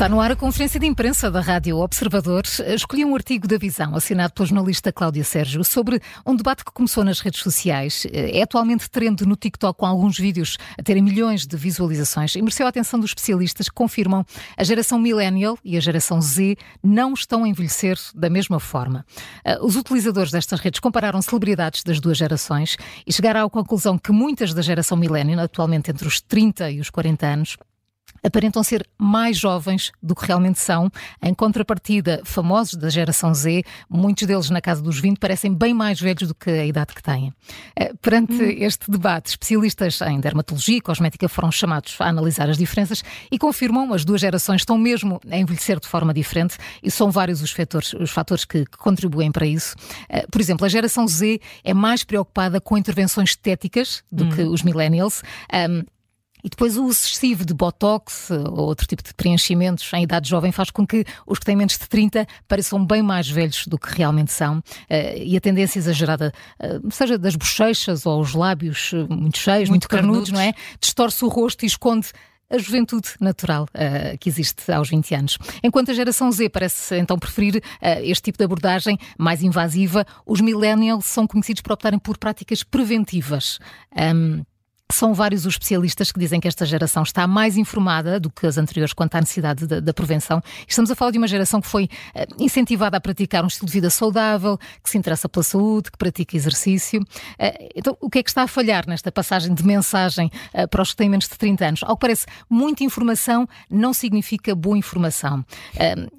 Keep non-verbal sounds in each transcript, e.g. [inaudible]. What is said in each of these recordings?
Está no ar a conferência de imprensa da Rádio Observador. Escolhi um artigo da Visão, assinado pela jornalista Cláudia Sérgio, sobre um debate que começou nas redes sociais. É atualmente trend no TikTok com alguns vídeos a terem milhões de visualizações e mereceu a atenção dos especialistas que confirmam a geração Millennial e a geração Z não estão a envelhecer da mesma forma. Eh, os utilizadores destas redes compararam celebridades das duas gerações e chegaram à conclusão que muitas da geração Millennial, atualmente entre os 30 e os 40 anos, aparentam ser mais jovens do que realmente são. Em contrapartida, famosos da geração Z, muitos deles na casa dos 20, parecem bem mais velhos do que a idade que têm. Eh, perante hum. este debate, especialistas em dermatologia e cosmética foram chamados a analisar as diferenças e confirmam as duas gerações estão mesmo a envelhecer de forma diferente e são vários os fatores, os fatores que, que contribuem para isso. Eh, por exemplo, a geração Z é mais preocupada com intervenções estéticas do hum. que os millennials. Um, e depois o uso excessivo de botox ou outro tipo de preenchimentos em idade jovem faz com que os que têm menos de 30 pareçam bem mais velhos do que realmente são. Eh, e a tendência exagerada, eh, seja das bochechas ou os lábios eh, muito cheios, muito, muito carnudos, não é? Distorce o rosto e esconde a juventude natural uh, que existe aos 20 anos. Enquanto a geração Z parece então preferir uh, este tipo de abordagem mais invasiva, os millennials são conhecidos por optarem por práticas preventivas. Um, são vários os especialistas que dizem que esta geração está mais informada do que as anteriores quanto à necessidade da, prevenção. Estamos a falar de uma geração que foi uh, incentivada a praticar um estilo de vida saudável, que se interessa pela saúde, que pratica exercício. Uh, então, o que é que está a falhar nesta passagem de mensagem uh, para os que têm menos de 30 anos? Ao que parece, muita informação não significa boa informação.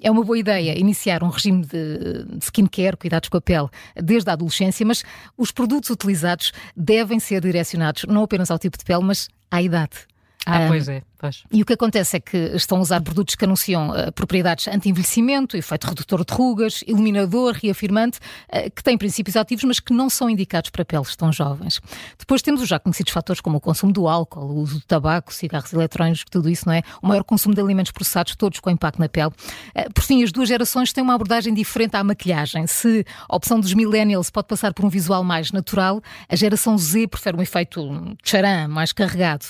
é uma boa ideia iniciar um regime de, de skincare, cuidados com a pele, desde a adolescência, mas os produtos utilizados devem ser direcionados não apenas ao tipo de pele, mas à idade. Ah, um, pois é. Pois. E o que acontece é que estão a usar produtos que anunciam uh, propriedades anti-envelhecimento, efeito redutor de rugas, iluminador, reafirmante, uh, que têm princípios ativos, mas que não são indicados para peles tão jovens. Depois temos os já conhecidos fatores como o consumo do álcool, o uso do tabaco, cigarros eletrónicos, tudo isso, não é? O maior consumo de alimentos processados, todos com impacto na pele. Uh, por fim, as duas gerações têm uma abordagem diferente à maquilhagem. Se a opção dos millennials pode passar por um visual mais natural, a geração Z prefere um efeito charan, mais carregado.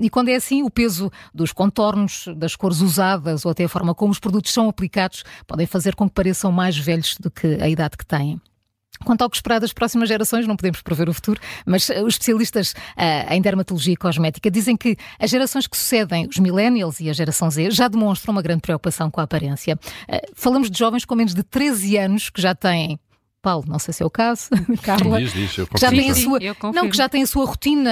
e quando é assim, o peso dos contornos, das cores usadas ou até a forma como os produtos são aplicados podem fazer com que pareçam mais velhos do que a idade que têm. Quanto ao que esperar das próximas gerações, não podemos prever o futuro, mas uh, os especialistas uh, em dermatologia e cosmética dizem que as gerações que sucedem, os millennials e a geração Z, já demonstram uma grande preocupação com a aparência. Uh, falamos de jovens com menos de 13 anos que já têm Paulo, não sei se é o caso, [laughs] Carla, diz, diz, que já tem a sua, não que já tem a sua rotina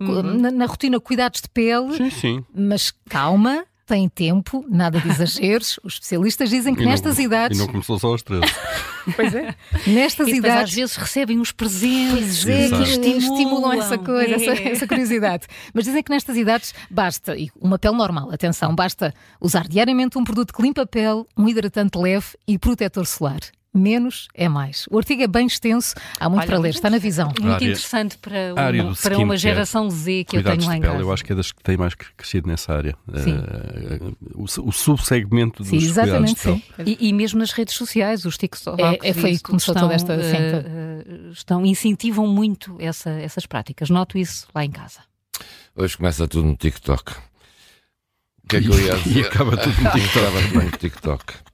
uhum. na, na, rotina cuidados de pele, sim, sim. mas calma, tem tempo, nada de exageros. Os especialistas dizem que e nestas não, idades. E não começou só aos 13. [laughs] pois é. Nestas e idades. às vezes recebem uns presentes é, que estimulam, estimulam essa coisa, é. essa, essa, curiosidade. Mas dizem que nestas idades basta, e uma pele normal, atenção, basta usar diariamente um produto que limpa a pele, um hidratante leve e protetor solar menos é mais. O artigo é bem extenso, há muito Olha, para ler, está na visão. Muito área, interessante para uma, para uma geração Z que eu tenho lá em casa. Eu acho que é das que tem mais crescido nessa área. Uh, o, o subsegmento dos sim, exatamente, sim. E, e, mesmo nas redes sociais, os TikTok é, é foi começou estão, toda esta uh, estão incentivam muito essa, essas práticas. Noto isso lá em casa. Hoje começa tudo no TikTok. O que é que eu ia [laughs] dizer? E [laughs] acaba tudo no TikTok.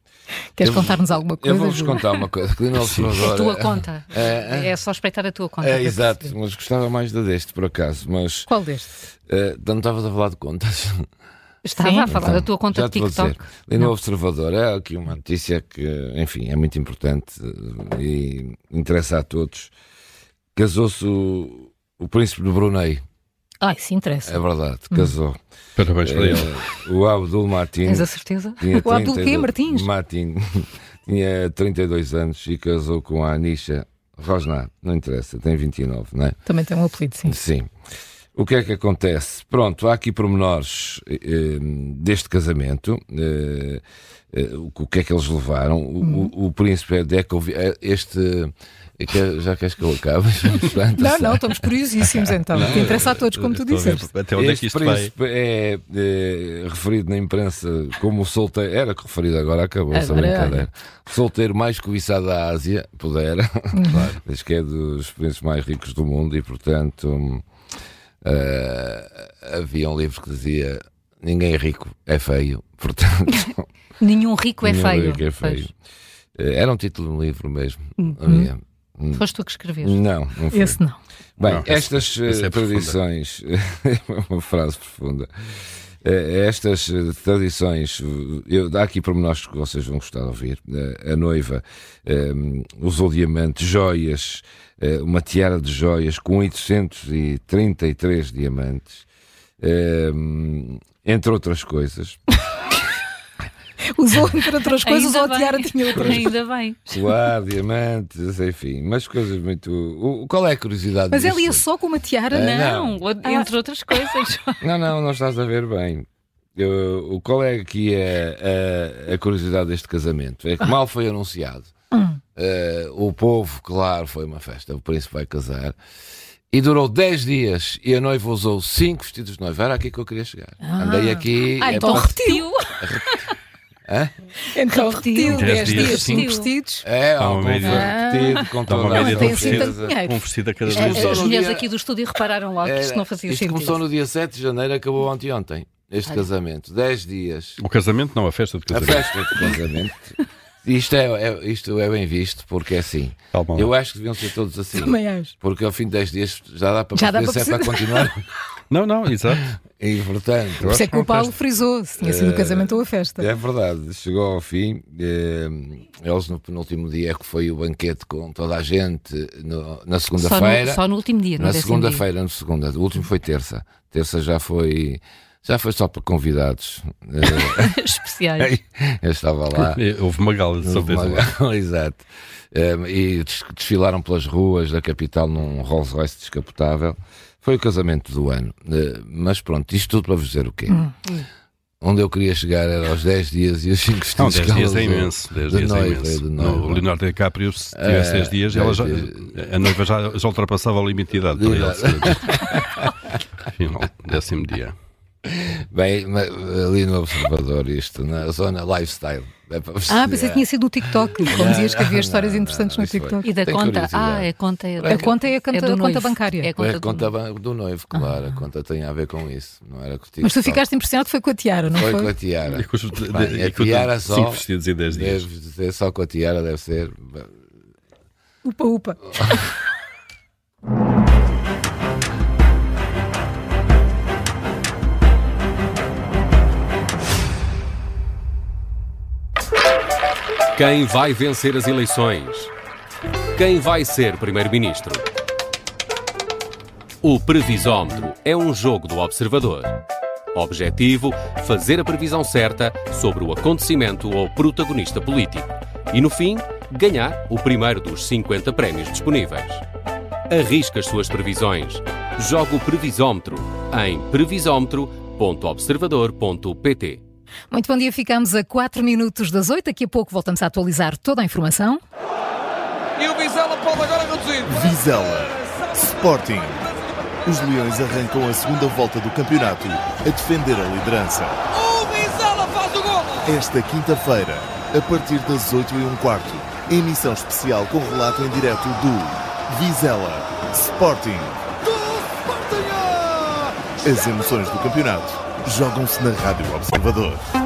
Queres contar-nos alguma coisa? Eu vou-vos contar uma coisa. Que no a tua conta. É, é, só espreitar a tua conta. É, exato, mas gostava mais da deste, por acaso. Mas, Qual deste? Uh, não estavas a falar de contas. Estava Sim, a falar então, da tua conta de TikTok. Ali no Observador é aqui uma notícia que, enfim, é muito importante e interessa a todos. Casou-se o, o príncipe de Brunei. Ah, isso interessa. É verdade, casou. Hum. Parabéns para ele. Eh, o Abdul Martins. Tens a certeza? O Abdul quê, Martins? Martin [laughs] tinha 32 anos e casou com a Anisha Rosnar. Não interessa, tem 29, não é? Também tem um apelido, sim. Sim. O que é que acontece? Pronto, há aqui pormenores eh, deste casamento. Eh, eh, o que é que eles levaram? O, hum. o, o príncipe Dekov, é este já queres que eu acabe? [laughs] não, não, estamos curiosíssimos então. Não, que interessa a todos, como tu disseste. Até onde este é que isto vai? É, é, referido na imprensa como o solteiro. Era referido, agora acabou essa brincadeira. Solteiro mais cobiçado da Ásia, pudera. Uhum. Claro. Diz que é dos príncipes mais ricos do mundo e, portanto, uh, havia um livro que dizia ninguém rico é feio, [laughs] portanto. Nenhum rico é nenhum feio. rico é feio. Eh, Era um título de um livro mesmo. Uhum. Havia- Foste tu que escreveste. Não, não foi. Esse não. Bem, Não, estas eh, esse é profunda. tradições, [laughs] uma frase profunda. Eh, Estas eh, tradições, eu, há aqui pormenores que vocês vão gostar de ouvir. Eh, A noiva eh, usou diamantes, joias, uma tiara de joias com 833 diamantes, eh, entre outras coisas. [laughs] [laughs] Usou, entre outras coisas, ou a tiara tinha outras. Ainda bem. Colar, diamantes, enfim, mas coisas muito. O, qual é a curiosidade Mas ela disto ia só com uma tiara? É, Não, entre outras coisas. [laughs] Não, não, não estás a ver bem. Eu, o qual é que é a, a curiosidade deste casamento? É que mal foi anunciado. eh, o povo, claro, foi uma festa. O príncipe vai casar. E durou 10 dias e a noiva usou 5 vestidos de noiva. Era aqui que eu queria chegar. Andei aqui. Ah, é então para- repetiu. Hã? Então Repetiu. repetiu. Dez 10 dias, dias, sim. 5 vestidos. É, ó, uma com média. repetido, com uma toda a média de um assim vestido, tanto dinheiro. um vestido a cada Isto dois começou As mulheres aqui do estúdio repararam logo que isto não fazia isto sentido. começou no dia 7 de janeiro, acabou anteontem. Este casamento. 10 dias. O casamento não, a festa de A casamento. festa de casamento. Isto é, é- isto é bem visto, porque é assim. Calma lá. Eu acho que deviam ser todos assim. Também acho. Porque ao fim de 10 dias já dá para Já dá perceber se para é para continuar. [laughs] Não, não, exato. e portanto, Por isso é que o Paulo frisou se tinha sido o casamento ou a festa. é verdade, chegou ao fim. eh, Eles no penúltimo dia que foi o banquete com toda a gente no- na Só no, segunda-feira. só no último dia, no Na segunda-feira, na segunda. O último foi terça. Terça já foi. Já foi só para convidados. [laughs] [laughs] Especiais. Eu estava lá. É, [laughs] Houve uma gala, de certeza. lá. Exato. Um, e des- desfilaram pelas ruas da capital num Rolls Royce descapotável. Foi o casamento do ano. Uh, mas pronto, isto tudo para vos dizer o quê? Hum. Onde eu queria chegar era aos 10 dias e os 5 Não, vestidos 10 que ela dias é imenso. 10 De dias é noiva, imenso. No, noiva. o Leonardo DiCaprio, se tivesse É, 10 dias, ela já, 10 dias. a noiva já, já ultrapassava o limite de idade para ele. Afinal, décimo dia. Bem, ali no Observador, isto, na zona lifestyle. É Ah, dizer. pensei que tinha sido no TikTok. Como dizias que havia histórias não, interessantes não, no isso foi. TikTok. E da Tem conta. Ah, é conta. A conta é a conta- do a conta bancária. É a É conta a do conta noivo. ban- do noivo, claro. A conta tem a ver com isso. Não era contigo. Mas tu ficaste impressionado que foi com a tiara, não Foi foi? com a tiara. E com os- de- de- Bem, a com tiara só. 5 vestidos em 10 dias. Deve ser só com a tiara, deve ser. Upa, upa. [laughs] Quem vai vencer as eleições? Quem vai ser primeiro-ministro? O Previsómetro é um jogo do observador. Objetivo: fazer a previsão certa sobre o acontecimento ou protagonista político. E no fim, ganhar o primeiro dos 50 prémios disponíveis. Arrisca as suas previsões. Joga o Previsómetro em previsómetro.observador.pt. Muito bom dia, ficamos a 4 minutos das 8. Daqui a pouco voltamos a atualizar toda a informação. E o Vizela pode agora reduzir. Vizela. Sporting. Os Leões arrancam a segunda volta do campeonato a defender a liderança. O Vizela faz o gol. Esta quinta-feira, a partir das 8 e um quarto, emissão especial com relato em direto do Vizela. Sporting. Do Sporting. As emoções do campeonato jogam-se na Rádio Observador.